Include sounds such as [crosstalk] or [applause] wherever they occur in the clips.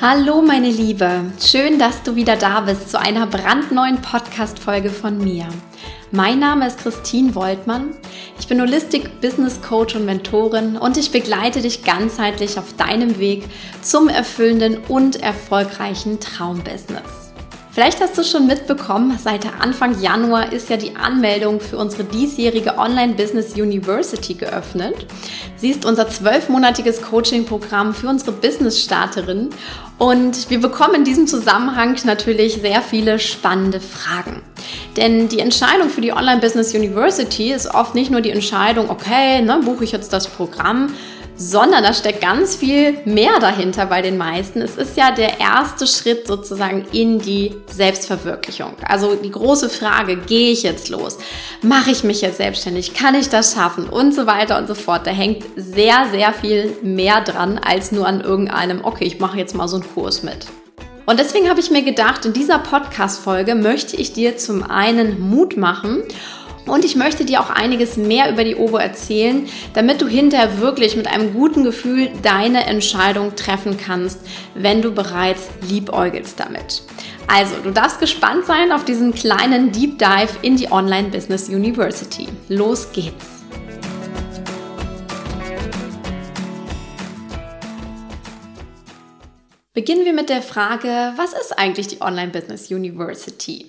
Hallo meine Liebe, schön, dass du wieder da bist zu einer brandneuen Podcast-Folge von mir. Mein Name ist Christine Woltmann. Ich bin Holistic Business Coach und Mentorin und ich begleite dich ganzheitlich auf deinem Weg zum erfüllenden und erfolgreichen Traumbusiness. Vielleicht hast du schon mitbekommen, seit Anfang Januar ist ja die Anmeldung für unsere diesjährige Online Business University geöffnet. Sie ist unser zwölfmonatiges Coaching-Programm für unsere Business-Starterinnen und wir bekommen in diesem Zusammenhang natürlich sehr viele spannende Fragen. Denn die Entscheidung für die Online Business University ist oft nicht nur die Entscheidung, okay, ne, buche ich jetzt das Programm, sondern da steckt ganz viel mehr dahinter bei den meisten. Es ist ja der erste Schritt sozusagen in die Selbstverwirklichung. Also die große Frage, gehe ich jetzt los? Mache ich mich jetzt selbstständig? Kann ich das schaffen? Und so weiter und so fort. Da hängt sehr, sehr viel mehr dran als nur an irgendeinem, okay, ich mache jetzt mal so einen Kurs mit. Und deswegen habe ich mir gedacht, in dieser Podcast-Folge möchte ich dir zum einen Mut machen und ich möchte dir auch einiges mehr über die Obo erzählen, damit du hinterher wirklich mit einem guten Gefühl deine Entscheidung treffen kannst, wenn du bereits liebäugelst damit. Also, du darfst gespannt sein auf diesen kleinen Deep Dive in die Online Business University. Los geht's! Beginnen wir mit der Frage, was ist eigentlich die Online Business University?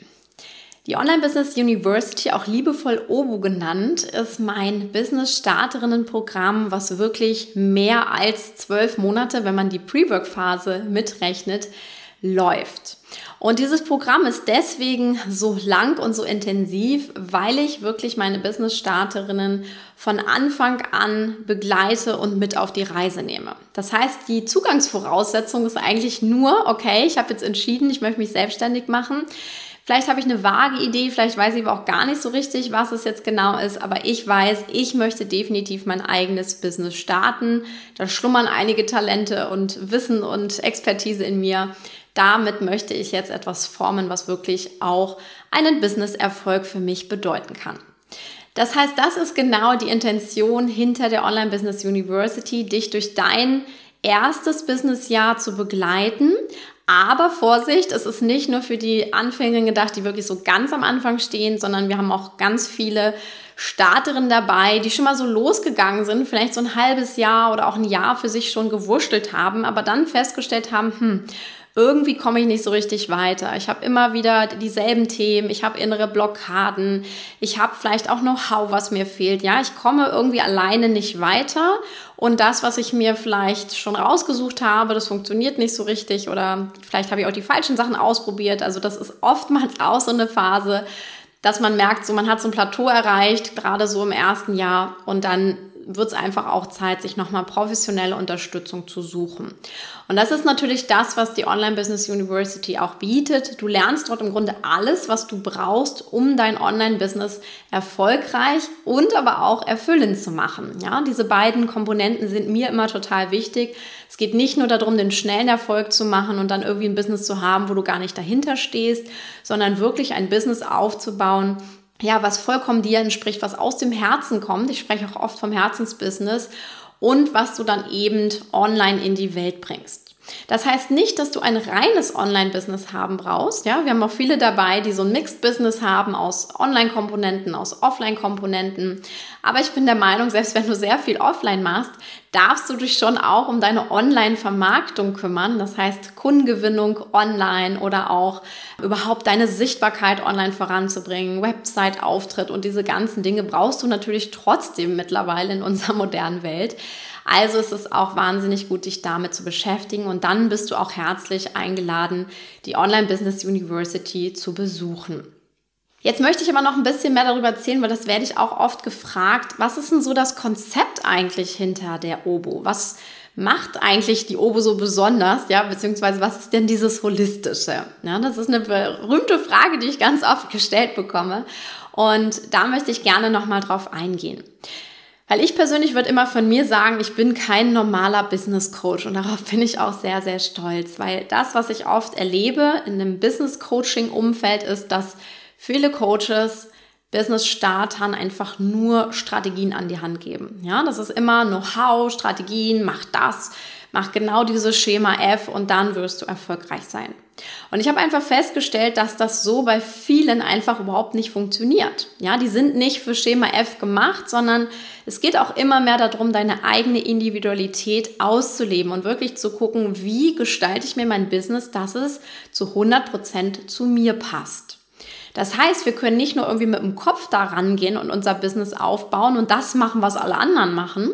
Die Online Business University, auch liebevoll OBU genannt, ist mein Business-Starterinnen-Programm, was wirklich mehr als zwölf Monate, wenn man die Pre-Work-Phase mitrechnet, läuft. Und dieses Programm ist deswegen so lang und so intensiv, weil ich wirklich meine Business-Starterinnen von Anfang an begleite und mit auf die Reise nehme. Das heißt, die Zugangsvoraussetzung ist eigentlich nur, okay, ich habe jetzt entschieden, ich möchte mich selbstständig machen. Vielleicht habe ich eine vage Idee, vielleicht weiß ich aber auch gar nicht so richtig, was es jetzt genau ist, aber ich weiß, ich möchte definitiv mein eigenes Business starten. Da schlummern einige Talente und Wissen und Expertise in mir. Damit möchte ich jetzt etwas formen, was wirklich auch einen Business-Erfolg für mich bedeuten kann. Das heißt, das ist genau die Intention hinter der Online Business University, dich durch dein erstes Businessjahr zu begleiten, aber Vorsicht, es ist nicht nur für die Anfänger gedacht, die wirklich so ganz am Anfang stehen, sondern wir haben auch ganz viele Starterinnen dabei, die schon mal so losgegangen sind, vielleicht so ein halbes Jahr oder auch ein Jahr für sich schon gewurschtelt haben, aber dann festgestellt haben, hm, irgendwie komme ich nicht so richtig weiter. Ich habe immer wieder dieselben Themen, ich habe innere Blockaden, ich habe vielleicht auch Know-how, was mir fehlt. Ja, ich komme irgendwie alleine nicht weiter und das, was ich mir vielleicht schon rausgesucht habe, das funktioniert nicht so richtig oder vielleicht habe ich auch die falschen Sachen ausprobiert. Also das ist oftmals [laughs] auch so eine Phase, dass man merkt, so man hat so ein Plateau erreicht, gerade so im ersten Jahr und dann wird es einfach auch Zeit, sich nochmal professionelle Unterstützung zu suchen. Und das ist natürlich das, was die Online Business University auch bietet. Du lernst dort im Grunde alles, was du brauchst, um dein Online-Business erfolgreich und aber auch erfüllend zu machen. Ja, diese beiden Komponenten sind mir immer total wichtig. Es geht nicht nur darum, den schnellen Erfolg zu machen und dann irgendwie ein Business zu haben, wo du gar nicht dahinter stehst, sondern wirklich ein Business aufzubauen, ja, was vollkommen dir entspricht, was aus dem Herzen kommt. Ich spreche auch oft vom Herzensbusiness und was du dann eben online in die Welt bringst. Das heißt nicht, dass du ein reines Online-Business haben brauchst. Ja, wir haben auch viele dabei, die so ein Mixed-Business haben aus Online-Komponenten, aus Offline-Komponenten. Aber ich bin der Meinung, selbst wenn du sehr viel offline machst, darfst du dich schon auch um deine Online-Vermarktung kümmern. Das heißt Kundengewinnung online oder auch überhaupt deine Sichtbarkeit online voranzubringen, Website-Auftritt und diese ganzen Dinge brauchst du natürlich trotzdem mittlerweile in unserer modernen Welt. Also ist es auch wahnsinnig gut, dich damit zu beschäftigen und dann bist du auch herzlich eingeladen, die Online Business University zu besuchen. Jetzt möchte ich aber noch ein bisschen mehr darüber erzählen, weil das werde ich auch oft gefragt. Was ist denn so das Konzept eigentlich hinter der Obo? Was macht eigentlich die Obo so besonders? Ja, beziehungsweise was ist denn dieses Holistische? Ja, das ist eine berühmte Frage, die ich ganz oft gestellt bekomme. Und da möchte ich gerne nochmal drauf eingehen. Weil ich persönlich würde immer von mir sagen, ich bin kein normaler Business Coach und darauf bin ich auch sehr, sehr stolz, weil das, was ich oft erlebe in einem Business Coaching Umfeld ist, dass viele Coaches Business-Startern einfach nur Strategien an die Hand geben. Ja, das ist immer Know-how, Strategien, mach das, mach genau dieses Schema F und dann wirst du erfolgreich sein. Und ich habe einfach festgestellt, dass das so bei vielen einfach überhaupt nicht funktioniert. Ja, die sind nicht für Schema F gemacht, sondern es geht auch immer mehr darum, deine eigene Individualität auszuleben und wirklich zu gucken, wie gestalte ich mir mein Business, dass es zu 100 Prozent zu mir passt. Das heißt, wir können nicht nur irgendwie mit dem Kopf da rangehen und unser Business aufbauen und das machen, was alle anderen machen,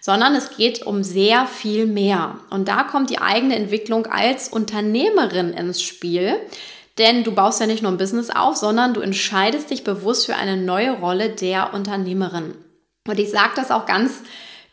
sondern es geht um sehr viel mehr. Und da kommt die eigene Entwicklung als Unternehmerin ins Spiel. Denn du baust ja nicht nur ein Business auf, sondern du entscheidest dich bewusst für eine neue Rolle der Unternehmerin. Und ich sage das auch ganz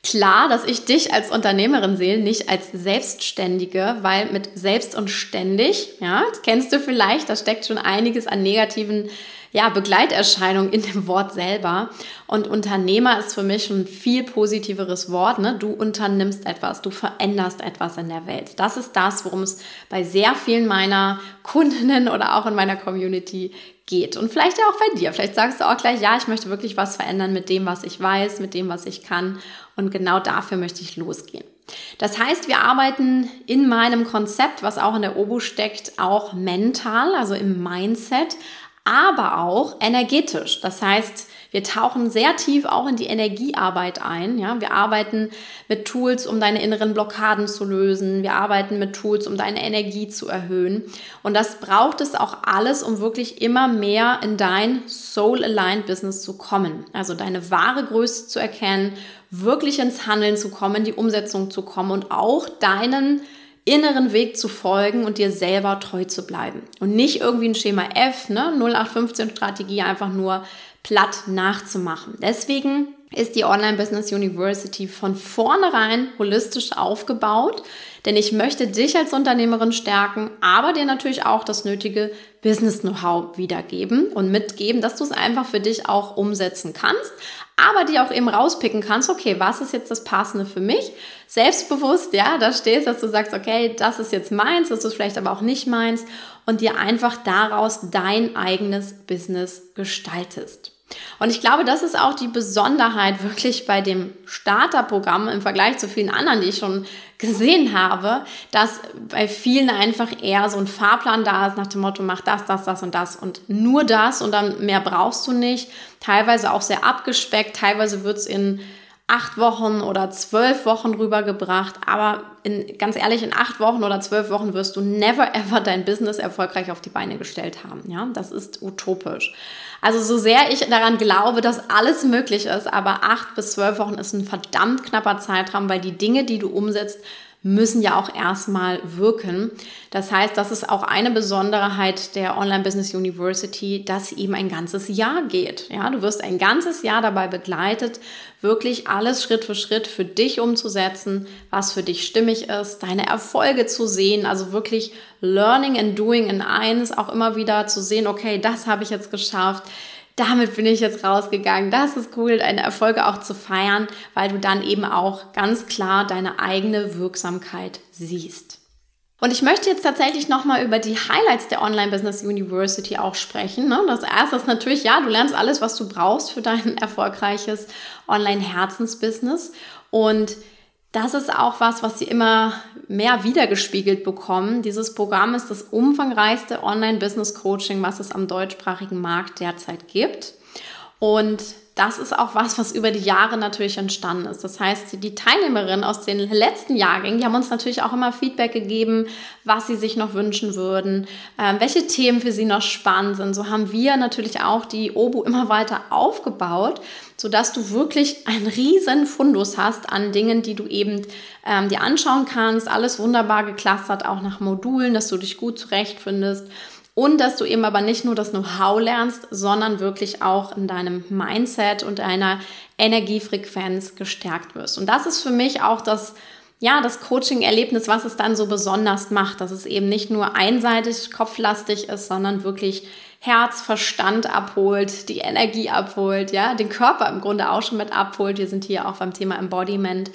klar, dass ich dich als Unternehmerin sehe, nicht als Selbstständige, weil mit selbst und ständig, ja, das kennst du vielleicht, da steckt schon einiges an negativen ja, Begleiterscheinungen in dem Wort selber. Und Unternehmer ist für mich ein viel positiveres Wort. Ne? Du unternimmst etwas, du veränderst etwas in der Welt. Das ist das, worum es bei sehr vielen meiner Kundinnen oder auch in meiner Community geht. Und vielleicht ja auch bei dir. Vielleicht sagst du auch gleich, ja, ich möchte wirklich was verändern mit dem, was ich weiß, mit dem, was ich kann. Und genau dafür möchte ich losgehen. Das heißt, wir arbeiten in meinem Konzept, was auch in der Obo steckt, auch mental, also im Mindset, aber auch energetisch. Das heißt, wir tauchen sehr tief auch in die Energiearbeit ein. Ja? Wir arbeiten mit Tools, um deine inneren Blockaden zu lösen. Wir arbeiten mit Tools, um deine Energie zu erhöhen. Und das braucht es auch alles, um wirklich immer mehr in dein Soul-Aligned Business zu kommen. Also deine wahre Größe zu erkennen, wirklich ins Handeln zu kommen, die Umsetzung zu kommen und auch deinen inneren Weg zu folgen und dir selber treu zu bleiben. Und nicht irgendwie ein Schema F, ne, 0815 Strategie einfach nur platt nachzumachen. Deswegen ist die Online Business University von vornherein holistisch aufgebaut, denn ich möchte dich als Unternehmerin stärken, aber dir natürlich auch das nötige Business Know-how wiedergeben und mitgeben, dass du es einfach für dich auch umsetzen kannst, aber die auch eben rauspicken kannst, okay, was ist jetzt das Passende für mich? Selbstbewusst, ja, da stehst, dass du sagst, okay, das ist jetzt meins, das ist vielleicht aber auch nicht meins und dir einfach daraus dein eigenes Business gestaltest. Und ich glaube, das ist auch die Besonderheit wirklich bei dem Starterprogramm im Vergleich zu vielen anderen, die ich schon gesehen habe, dass bei vielen einfach eher so ein Fahrplan da ist nach dem Motto, mach das, das, das und das und nur das und dann mehr brauchst du nicht. Teilweise auch sehr abgespeckt, teilweise wird es in acht Wochen oder zwölf Wochen rübergebracht. Aber in, ganz ehrlich, in acht Wochen oder zwölf Wochen wirst du never ever dein Business erfolgreich auf die Beine gestellt haben. Ja, das ist utopisch. Also so sehr ich daran glaube, dass alles möglich ist, aber acht bis zwölf Wochen ist ein verdammt knapper Zeitraum, weil die Dinge, die du umsetzt, müssen ja auch erstmal wirken. Das heißt, das ist auch eine Besonderheit der Online Business University, dass eben ein ganzes Jahr geht. Ja, du wirst ein ganzes Jahr dabei begleitet, wirklich alles Schritt für Schritt für dich umzusetzen, was für dich stimmig ist, deine Erfolge zu sehen, also wirklich Learning and Doing in eins, auch immer wieder zu sehen, okay, das habe ich jetzt geschafft damit bin ich jetzt rausgegangen. Das ist cool, deine Erfolge auch zu feiern, weil du dann eben auch ganz klar deine eigene Wirksamkeit siehst. Und ich möchte jetzt tatsächlich nochmal über die Highlights der Online Business University auch sprechen. Ne? Das erste ist natürlich, ja, du lernst alles, was du brauchst für dein [laughs] erfolgreiches Online-Herzensbusiness. Und das ist auch was, was sie immer mehr wiedergespiegelt bekommen. Dieses Programm ist das umfangreichste Online-Business-Coaching, was es am deutschsprachigen Markt derzeit gibt. Und das ist auch was, was über die Jahre natürlich entstanden ist. Das heißt, die Teilnehmerinnen aus den letzten Jahrgängen, die haben uns natürlich auch immer Feedback gegeben, was sie sich noch wünschen würden, äh, welche Themen für sie noch spannend sind. So haben wir natürlich auch die OBU immer weiter aufgebaut, sodass du wirklich einen riesen Fundus hast an Dingen, die du eben ähm, dir anschauen kannst. Alles wunderbar geklustert, auch nach Modulen, dass du dich gut zurechtfindest. Und dass du eben aber nicht nur das Know-how lernst, sondern wirklich auch in deinem Mindset und deiner Energiefrequenz gestärkt wirst. Und das ist für mich auch das, ja, das Coaching-Erlebnis, was es dann so besonders macht, dass es eben nicht nur einseitig kopflastig ist, sondern wirklich Herz, Verstand abholt, die Energie abholt, ja, den Körper im Grunde auch schon mit abholt. Wir sind hier auch beim Thema Embodiment.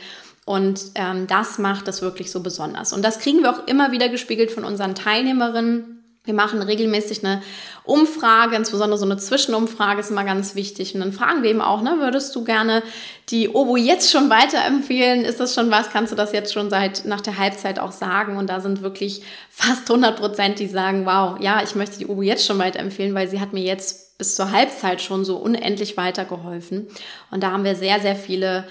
Und ähm, das macht es wirklich so besonders. Und das kriegen wir auch immer wieder gespiegelt von unseren Teilnehmerinnen Wir machen regelmäßig eine Umfrage, insbesondere so eine Zwischenumfrage ist immer ganz wichtig. Und dann fragen wir eben auch, ne, würdest du gerne die Obo jetzt schon weiterempfehlen? Ist das schon was? Kannst du das jetzt schon seit nach der Halbzeit auch sagen? Und da sind wirklich fast 100 Prozent, die sagen, wow, ja, ich möchte die Obo jetzt schon weiterempfehlen, weil sie hat mir jetzt bis zur Halbzeit schon so unendlich weitergeholfen. Und da haben wir sehr, sehr viele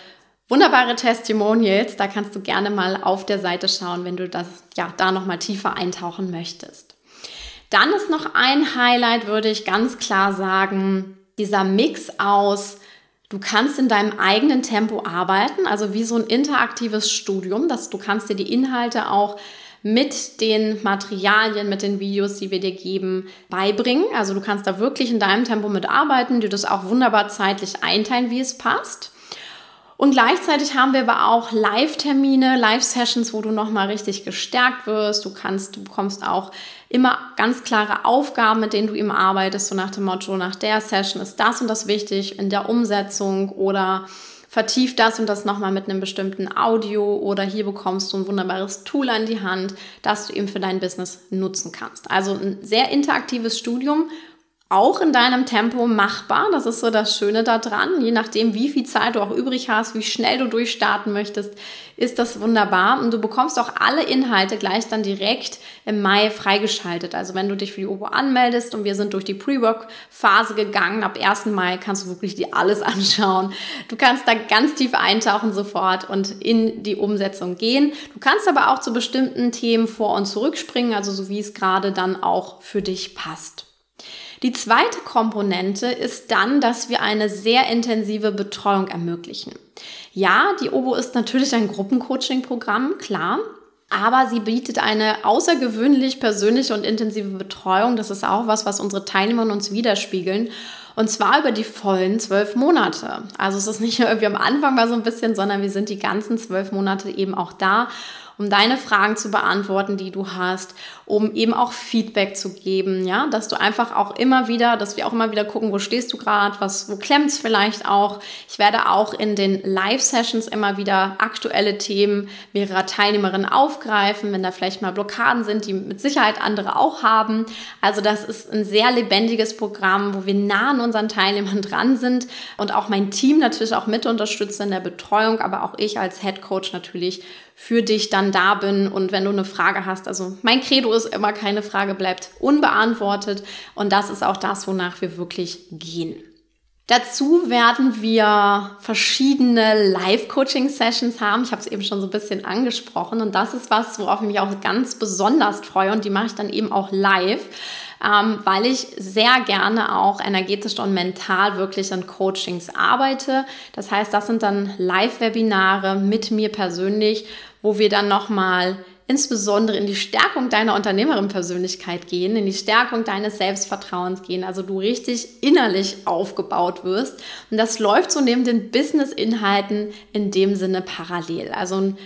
wunderbare Testimonials. Da kannst du gerne mal auf der Seite schauen, wenn du das ja da noch mal tiefer eintauchen möchtest. Dann ist noch ein Highlight, würde ich ganz klar sagen, dieser Mix aus Du kannst in deinem eigenen Tempo arbeiten, also wie so ein interaktives Studium, dass du kannst dir die Inhalte auch mit den Materialien, mit den Videos, die wir dir geben, beibringen. Also du kannst da wirklich in deinem Tempo mitarbeiten, dir das auch wunderbar zeitlich einteilen, wie es passt. Und gleichzeitig haben wir aber auch Live-Termine, Live-Sessions, wo du nochmal richtig gestärkt wirst. Du kannst, du bekommst auch immer ganz klare Aufgaben, mit denen du eben arbeitest, so nach dem Motto, nach der Session ist das und das wichtig in der Umsetzung oder vertief das und das nochmal mit einem bestimmten Audio oder hier bekommst du ein wunderbares Tool an die Hand, das du eben für dein Business nutzen kannst. Also ein sehr interaktives Studium auch in deinem Tempo machbar. Das ist so das Schöne daran. Je nachdem, wie viel Zeit du auch übrig hast, wie schnell du durchstarten möchtest, ist das wunderbar. Und du bekommst auch alle Inhalte gleich dann direkt im Mai freigeschaltet. Also wenn du dich für die Obo anmeldest und wir sind durch die Pre-Work-Phase gegangen, ab 1. Mai kannst du wirklich dir alles [laughs] anschauen. Du kannst da ganz tief eintauchen sofort und in die Umsetzung gehen. Du kannst aber auch zu bestimmten Themen vor und zurückspringen, also so wie es gerade dann auch für dich passt. Die zweite Komponente ist dann, dass wir eine sehr intensive Betreuung ermöglichen. Ja, die OBO ist natürlich ein Gruppencoaching-Programm, klar. Aber sie bietet eine außergewöhnlich persönliche und intensive Betreuung. Das ist auch was, was unsere Teilnehmer uns widerspiegeln. Und zwar über die vollen zwölf Monate. Also es ist nicht nur irgendwie am Anfang mal so ein bisschen, sondern wir sind die ganzen zwölf Monate eben auch da um deine Fragen zu beantworten, die du hast, um eben auch Feedback zu geben, ja, dass du einfach auch immer wieder, dass wir auch immer wieder gucken, wo stehst du gerade, was, wo klemmt's vielleicht auch. Ich werde auch in den Live-Sessions immer wieder aktuelle Themen mehrerer Teilnehmerinnen aufgreifen, wenn da vielleicht mal Blockaden sind, die mit Sicherheit andere auch haben. Also das ist ein sehr lebendiges Programm, wo wir nah an unseren Teilnehmern dran sind und auch mein Team natürlich auch mit unterstützt in der Betreuung, aber auch ich als Head Coach natürlich für dich dann da bin und wenn du eine Frage hast. Also mein Credo ist immer, keine Frage bleibt unbeantwortet und das ist auch das, wonach wir wirklich gehen. Dazu werden wir verschiedene Live-Coaching-Sessions haben. Ich habe es eben schon so ein bisschen angesprochen und das ist was, worauf ich mich auch ganz besonders freue und die mache ich dann eben auch live ähm, weil ich sehr gerne auch energetisch und mental wirklich an Coachings arbeite. Das heißt, das sind dann Live-Webinare mit mir persönlich, wo wir dann nochmal insbesondere in die Stärkung deiner Unternehmerin-Persönlichkeit gehen, in die Stärkung deines Selbstvertrauens gehen, also du richtig innerlich aufgebaut wirst. Und das läuft so neben den Business-Inhalten in dem Sinne parallel. Also ein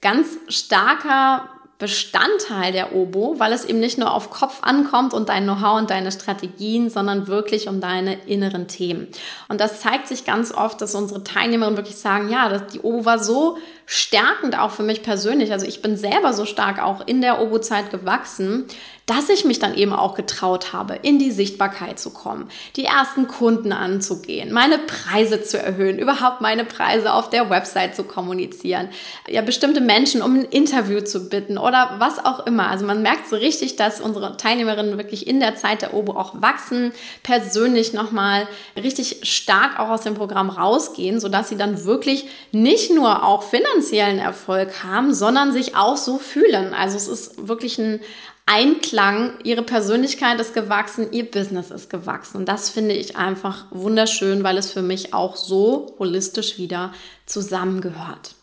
ganz starker Bestandteil der Obo, weil es eben nicht nur auf Kopf ankommt und dein Know-how und deine Strategien, sondern wirklich um deine inneren Themen. Und das zeigt sich ganz oft, dass unsere Teilnehmerinnen wirklich sagen, ja, die Obo war so stärkend auch für mich persönlich. Also ich bin selber so stark auch in der Obo-Zeit gewachsen, dass ich mich dann eben auch getraut habe, in die Sichtbarkeit zu kommen, die ersten Kunden anzugehen, meine Preise zu erhöhen, überhaupt meine Preise auf der Website zu kommunizieren, ja, bestimmte Menschen um ein Interview zu bitten oder was auch immer. Also man merkt so richtig, dass unsere Teilnehmerinnen wirklich in der Zeit der Obo auch wachsen, persönlich nochmal richtig stark auch aus dem Programm rausgehen, sodass sie dann wirklich nicht nur auch finanziellen Erfolg haben, sondern sich auch so fühlen. Also es ist wirklich ein Einklang, ihre Persönlichkeit ist gewachsen, ihr Business ist gewachsen. Und das finde ich einfach wunderschön, weil es für mich auch so holistisch wieder zusammengehört.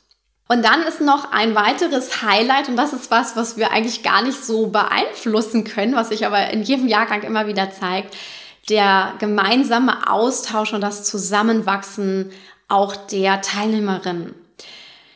Und dann ist noch ein weiteres Highlight und das ist was, was wir eigentlich gar nicht so beeinflussen können, was sich aber in jedem Jahrgang immer wieder zeigt, der gemeinsame Austausch und das Zusammenwachsen auch der Teilnehmerinnen.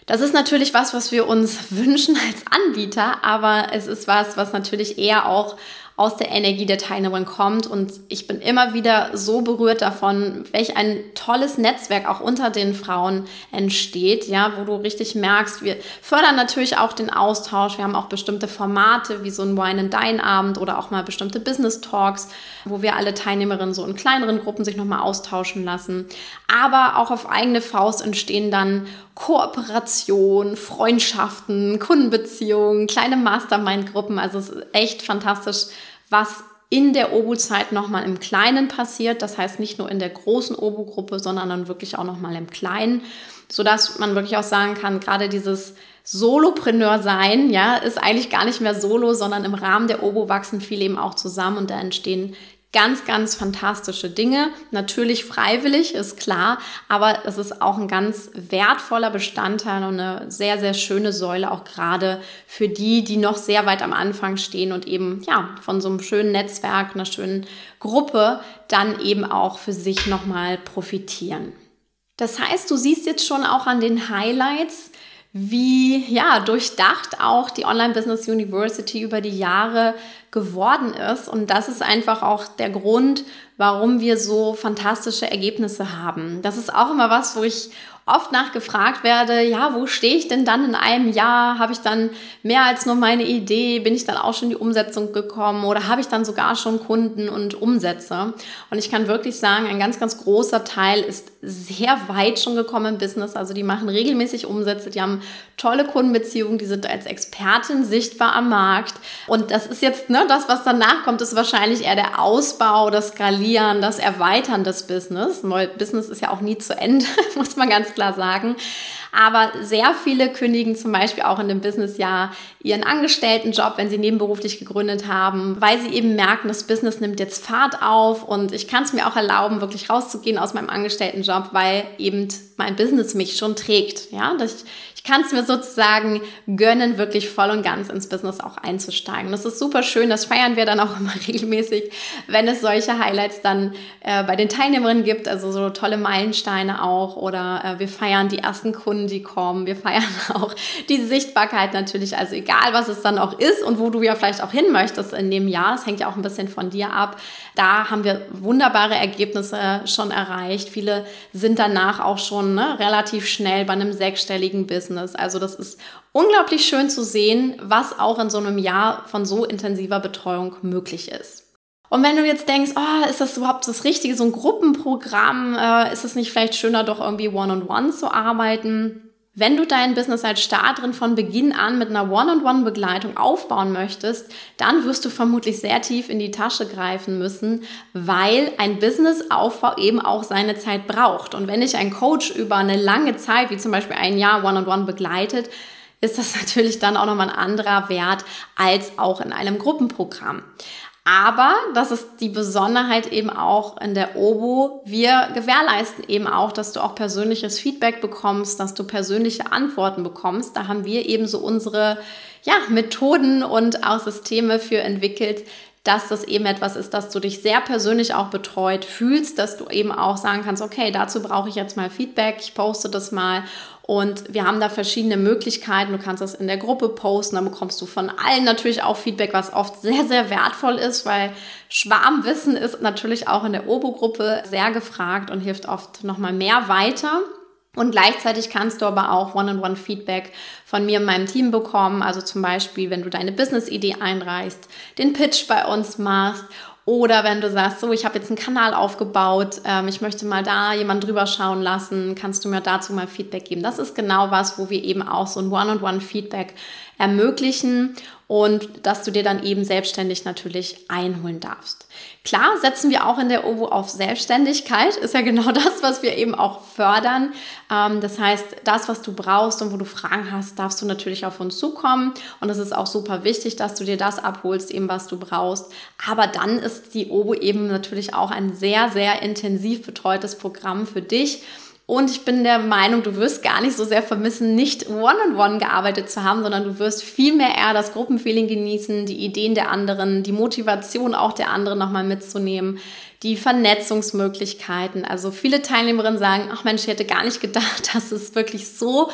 Das ist natürlich was, was wir uns wünschen als Anbieter, aber es ist was, was natürlich eher auch aus der Energie der Teilnehmerin kommt. Und ich bin immer wieder so berührt davon, welch ein tolles Netzwerk auch unter den Frauen entsteht, ja, wo du richtig merkst, wir fördern natürlich auch den Austausch. Wir haben auch bestimmte Formate wie so ein Wine and Dine Abend oder auch mal bestimmte Business Talks, wo wir alle Teilnehmerinnen so in kleineren Gruppen sich nochmal austauschen lassen. Aber auch auf eigene Faust entstehen dann Kooperation, Freundschaften, Kundenbeziehungen, kleine Mastermind-Gruppen. Also es ist echt fantastisch, was in der Obu-Zeit nochmal im Kleinen passiert. Das heißt nicht nur in der großen Obu-Gruppe, sondern dann wirklich auch nochmal im Kleinen, sodass man wirklich auch sagen kann, gerade dieses Solopreneur sein, ja, ist eigentlich gar nicht mehr solo, sondern im Rahmen der Obo wachsen viele eben auch zusammen und da entstehen ganz, ganz fantastische Dinge. Natürlich freiwillig, ist klar, aber es ist auch ein ganz wertvoller Bestandteil und eine sehr, sehr schöne Säule, auch gerade für die, die noch sehr weit am Anfang stehen und eben, ja, von so einem schönen Netzwerk, einer schönen Gruppe dann eben auch für sich nochmal profitieren. Das heißt, du siehst jetzt schon auch an den Highlights, wie ja durchdacht auch die Online Business University über die Jahre geworden ist. Und das ist einfach auch der Grund, warum wir so fantastische Ergebnisse haben. Das ist auch immer was, wo ich oft nachgefragt werde, ja, wo stehe ich denn dann in einem Jahr? Habe ich dann mehr als nur meine Idee? Bin ich dann auch schon die Umsetzung gekommen oder habe ich dann sogar schon Kunden und Umsätze? Und ich kann wirklich sagen, ein ganz, ganz großer Teil ist sehr weit schon gekommen im Business. Also die machen regelmäßig Umsätze, die haben tolle Kundenbeziehungen, die sind als Expertin sichtbar am Markt. Und das ist jetzt, ne, das, was danach kommt, ist wahrscheinlich eher der Ausbau, das Skalieren, das Erweitern des Business. Weil Business ist ja auch nie zu Ende, [laughs] muss man ganz klar sagen. Aber sehr viele kündigen zum Beispiel auch in dem Businessjahr ihren Angestelltenjob, wenn sie nebenberuflich gegründet haben, weil sie eben merken, das Business nimmt jetzt Fahrt auf und ich kann es mir auch erlauben, wirklich rauszugehen aus meinem Angestelltenjob, weil eben mein Business mich schon trägt. Ja, ich, ich kann es mir sozusagen gönnen, wirklich voll und ganz ins Business auch einzusteigen. Das ist super schön, das feiern wir dann auch [laughs] immer regelmäßig, wenn es solche Highlights dann äh, bei den Teilnehmerinnen gibt, also so tolle Meilensteine auch oder äh, wir feiern die ersten Kunden, die kommen, wir feiern [laughs] auch die Sichtbarkeit natürlich, also egal was es dann auch ist und wo du ja vielleicht auch hin möchtest in dem Jahr, das hängt ja auch ein bisschen von dir ab, da haben wir wunderbare Ergebnisse schon erreicht. Viele sind danach auch schon ne, relativ schnell bei einem sechsstelligen Business Business. Also das ist unglaublich schön zu sehen, was auch in so einem Jahr von so intensiver Betreuung möglich ist. Und wenn du jetzt denkst, oh, ist das überhaupt das Richtige, so ein Gruppenprogramm, äh, ist es nicht vielleicht schöner, doch irgendwie One-on-One -on -one zu arbeiten? Wenn du dein Business als Starterin von Beginn an mit einer One-on-One-Begleitung aufbauen möchtest, dann wirst du vermutlich sehr tief in die Tasche greifen müssen, weil ein Businessaufbau eben auch seine Zeit braucht. Und wenn dich ein Coach über eine lange Zeit, wie zum Beispiel ein Jahr One-on-One begleitet, ist das [laughs] natürlich dann auch nochmal ein anderer Wert als auch in einem Gruppenprogramm. Aber das ist die Besonderheit eben auch in der Obo. Wir gewährleisten eben auch, dass du auch persönliches Feedback bekommst, dass du persönliche Antworten bekommst. Da haben wir eben so unsere ja, Methoden und auch Systeme für entwickelt, dass das eben etwas ist, dass du dich sehr persönlich auch betreut fühlst, dass du eben auch sagen kannst, okay, dazu brauche ich jetzt mal Feedback, ich poste das mal und wir haben da verschiedene Möglichkeiten. Du kannst das in der Gruppe posten, dann bekommst du von allen natürlich auch Feedback, was oft sehr, sehr wertvoll ist, weil Schwarmwissen ist natürlich auch in der Obo-Gruppe sehr gefragt und hilft oft nochmal mehr weiter. Und gleichzeitig kannst du aber auch One-on-One-Feedback von mir und meinem Team bekommen. Also zum Beispiel, wenn du deine Business-Idee einreichst, den Pitch bei uns machst oder wenn du sagst, so, ich habe jetzt einen Kanal aufgebaut, ähm, ich möchte mal da jemand drüber schauen lassen, kannst du mir dazu mal Feedback geben. Das ist genau was, wo wir eben auch so ein One-on-One-Feedback ermöglichen und dass du dir dann eben selbstständig natürlich einholen darfst. Klar setzen wir auch in der OWO auf Selbstständigkeit, ist ja genau [laughs] das, was wir eben auch fördern. Ähm, das heißt, das, was du brauchst und wo du Fragen hast, darfst du natürlich auf uns zukommen und es ist auch super wichtig, dass du dir das abholst, eben was du brauchst. Aber dann ist die OWO eben natürlich auch ein sehr, sehr intensiv betreutes Programm für dich und ich bin der Meinung, du wirst gar nicht so sehr vermissen, nicht one-on-one -on -one gearbeitet zu haben, sondern du wirst viel mehr eher das Gruppenfeeling genießen, die Ideen der anderen, die Motivation auch der anderen nochmal mitzunehmen, die Vernetzungsmöglichkeiten. Also viele Teilnehmerinnen sagen, ach Mensch, ich hätte gar nicht gedacht, [laughs] dass es wirklich so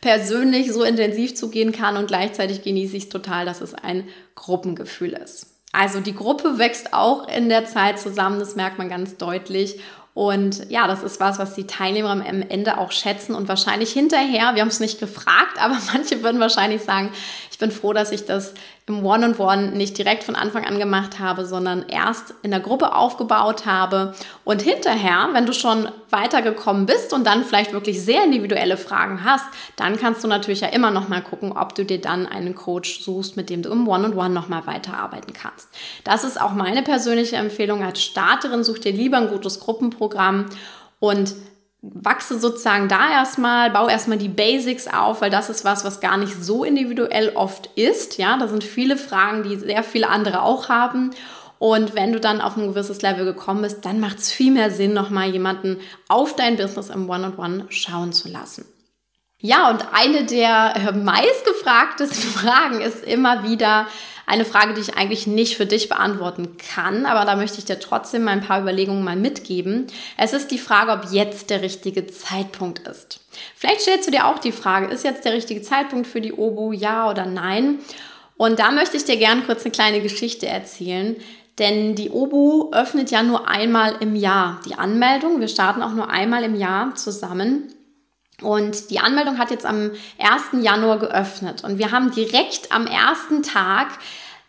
persönlich, so intensiv zugehen kann und gleichzeitig genieße ich es total, dass es ein Gruppengefühl ist. Also die Gruppe wächst auch in der Zeit zusammen, das merkt man ganz deutlich. Und ja, das ist was, was die Teilnehmer am Ende auch schätzen und wahrscheinlich hinterher, wir haben es nicht gefragt, aber [laughs] manche würden wahrscheinlich sagen, bin froh, dass ich das im One-on-One nicht direkt von Anfang an gemacht habe, sondern erst in der Gruppe aufgebaut habe. Und hinterher, wenn du schon weitergekommen bist und dann vielleicht wirklich sehr individuelle Fragen hast, dann kannst du natürlich ja immer noch mal gucken, ob du dir dann einen Coach suchst, mit dem du im One-on-One noch mal weiterarbeiten kannst. Das ist auch meine persönliche Empfehlung als Starterin. Such dir lieber ein gutes Gruppenprogramm und wachse sozusagen da erstmal, baue erstmal die Basics auf, weil das ist was, was gar nicht so individuell oft ist. Ja, da sind viele Fragen, die sehr viele andere auch haben. Und wenn du dann auf ein gewisses Level gekommen bist, dann macht es viel mehr Sinn, nochmal jemanden auf dein Business im One-on-One schauen zu lassen. Ja, und eine der meistgefragtesten [laughs] Fragen ist immer wieder, eine Frage, die ich eigentlich nicht für dich beantworten kann, aber da möchte ich dir trotzdem mal ein paar Überlegungen mal mitgeben. Es ist die Frage, ob jetzt der richtige Zeitpunkt ist. Vielleicht stellst du dir auch die Frage, ist jetzt der richtige Zeitpunkt für die Obu, ja oder nein? Und da möchte ich dir gerne kurz eine kleine Geschichte erzählen. Denn die OBU öffnet ja nur einmal im Jahr die Anmeldung. Wir starten auch nur einmal im Jahr zusammen. Und die Anmeldung hat jetzt am 1. Januar geöffnet. Und wir haben direkt am ersten Tag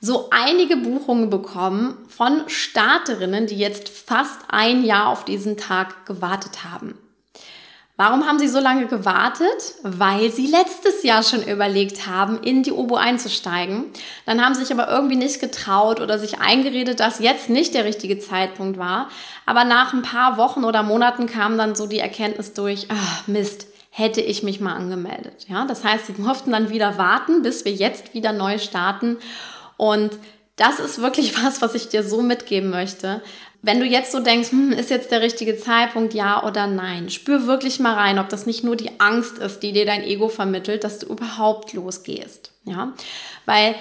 so einige Buchungen bekommen von Starterinnen, die jetzt fast ein Jahr auf diesen Tag gewartet haben. Warum haben sie so lange gewartet? Weil sie letztes Jahr schon überlegt haben, in die Obo einzusteigen. Dann haben sie sich aber irgendwie nicht getraut oder sich eingeredet, dass jetzt nicht der richtige Zeitpunkt war. Aber nach ein paar Wochen oder Monaten kam dann so die Erkenntnis durch, ach Mist, hätte ich mich mal angemeldet. Ja, das heißt, sie durften dann wieder warten, bis wir jetzt wieder neu starten. Und das ist wirklich [laughs] was, was ich dir so mitgeben möchte. Wenn du jetzt so denkst, hm, ist jetzt der richtige Zeitpunkt, ja oder nein, spür wirklich mal rein, ob das nicht nur die Angst ist, die dir dein Ego vermittelt, dass du überhaupt losgehst. Ja, weil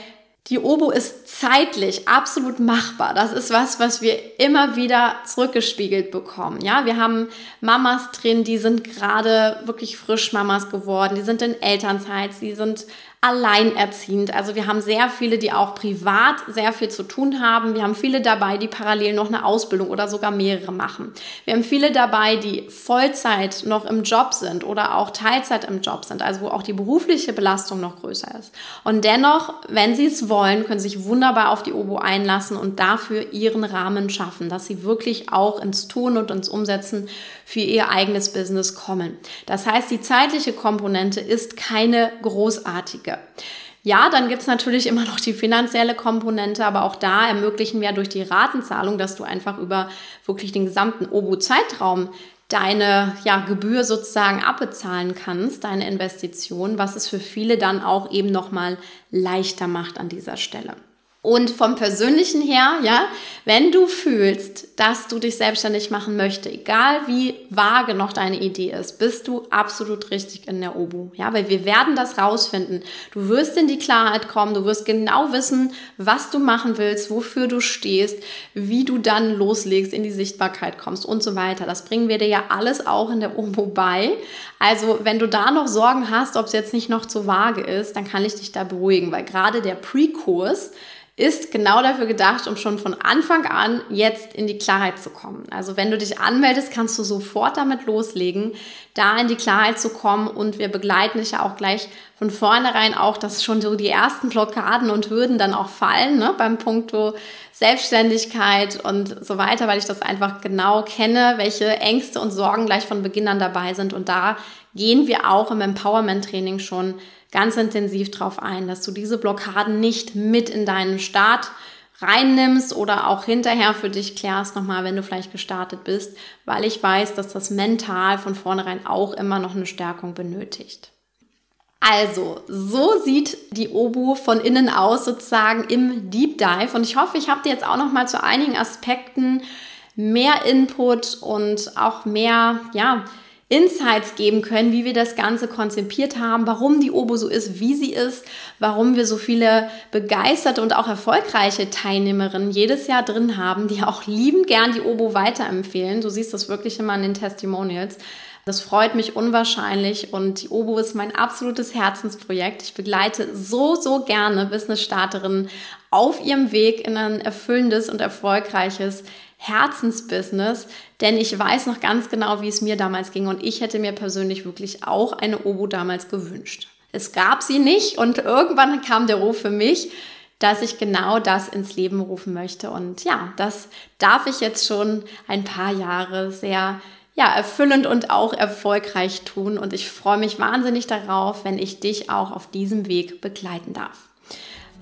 die Obo ist zeitlich absolut machbar. Das ist was, was wir immer wieder zurückgespiegelt bekommen. Ja, wir haben Mamas drin, die sind gerade wirklich frisch Mamas geworden. Die sind in Elternzeit. Sie sind alleinerziehend. Also wir haben sehr viele, die auch privat sehr viel zu tun haben. Wir haben viele dabei, die parallel noch eine Ausbildung oder sogar mehrere machen. Wir haben viele dabei, die Vollzeit noch im Job sind oder auch Teilzeit im Job sind, also wo auch die berufliche Belastung noch größer ist. Und dennoch, wenn sie es wollen, können sie sich wunderbar auf die Obo einlassen und dafür ihren Rahmen schaffen, dass sie wirklich auch ins Tun und ins Umsetzen für ihr eigenes Business kommen. Das heißt, die zeitliche Komponente ist keine großartige. Ja, dann gibt's natürlich immer noch die finanzielle Komponente, aber auch da ermöglichen wir durch die Ratenzahlung, dass du einfach über wirklich den gesamten Obo-Zeitraum deine ja, Gebühr sozusagen abbezahlen kannst, deine Investition, was es für viele dann auch eben nochmal leichter macht an dieser Stelle. Und vom Persönlichen her, ja, wenn du fühlst, dass du dich selbstständig machen möchtest, egal wie vage noch deine Idee ist, bist du absolut richtig in der Obu. Ja, weil wir werden das rausfinden. Du wirst in die Klarheit kommen, du wirst genau wissen, was du machen willst, wofür du stehst, wie du dann loslegst, in die Sichtbarkeit kommst und so weiter. Das bringen wir dir ja alles auch in der Obu bei. Also, wenn du da noch Sorgen hast, ob es jetzt nicht noch zu vage ist, dann kann ich dich da beruhigen, weil gerade der Pre-Kurs, ist genau dafür gedacht, um schon von Anfang an jetzt in die Klarheit zu kommen. Also wenn du dich anmeldest, kannst du sofort damit loslegen, da in die Klarheit zu kommen und wir begleiten dich ja auch gleich von vornherein auch, dass schon so die ersten Blockaden und Hürden dann auch fallen, ne, beim Punkto Selbstständigkeit und so weiter, weil ich das einfach genau kenne, welche Ängste und Sorgen gleich von Beginn an dabei sind und da gehen wir auch im Empowerment-Training schon ganz intensiv darauf ein, dass du diese Blockaden nicht mit in deinen Start reinnimmst oder auch hinterher für dich klärst nochmal, wenn du vielleicht gestartet bist, weil ich weiß, dass das mental von vornherein auch immer noch eine Stärkung benötigt. Also, so sieht die Obu von innen aus sozusagen im Deep Dive und ich hoffe, ich habe dir jetzt auch noch mal zu einigen Aspekten mehr Input und auch mehr, ja, Insights geben können, wie wir das Ganze konzipiert haben, warum die Obo so ist, wie sie ist, warum wir so viele begeisterte und auch erfolgreiche Teilnehmerinnen jedes Jahr drin haben, die auch liebend gern die Obo weiterempfehlen. Du siehst das wirklich immer in den Testimonials Das freut mich unwahrscheinlich und die Obo ist mein absolutes Herzensprojekt. Ich begleite so, so gerne Business-Starterinnen auf ihrem Weg in ein erfüllendes und erfolgreiches Herzensbusiness, denn ich weiß noch ganz genau, wie es mir damals ging und ich hätte mir persönlich wirklich auch eine Obo damals gewünscht. Es gab sie nicht und irgendwann kam der Ruf für mich, dass ich genau das ins Leben rufen möchte und ja, das darf ich jetzt schon ein paar Jahre sehr ja, erfüllend und auch erfolgreich tun. Und ich freue mich wahnsinnig darauf, wenn ich dich auch auf diesem Weg begleiten darf.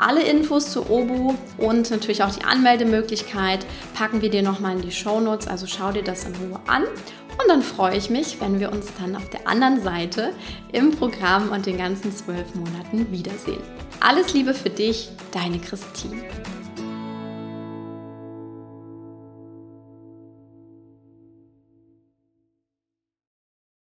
Alle Infos zu Obu und natürlich auch die Anmeldemöglichkeit packen wir dir nochmal in die Show Notes. Also schau dir das in Ruhe an. Und dann freue ich mich, wenn wir uns dann auf der anderen Seite im Programm und den ganzen zwölf Monaten wiedersehen. Alles Liebe für dich, deine Christine.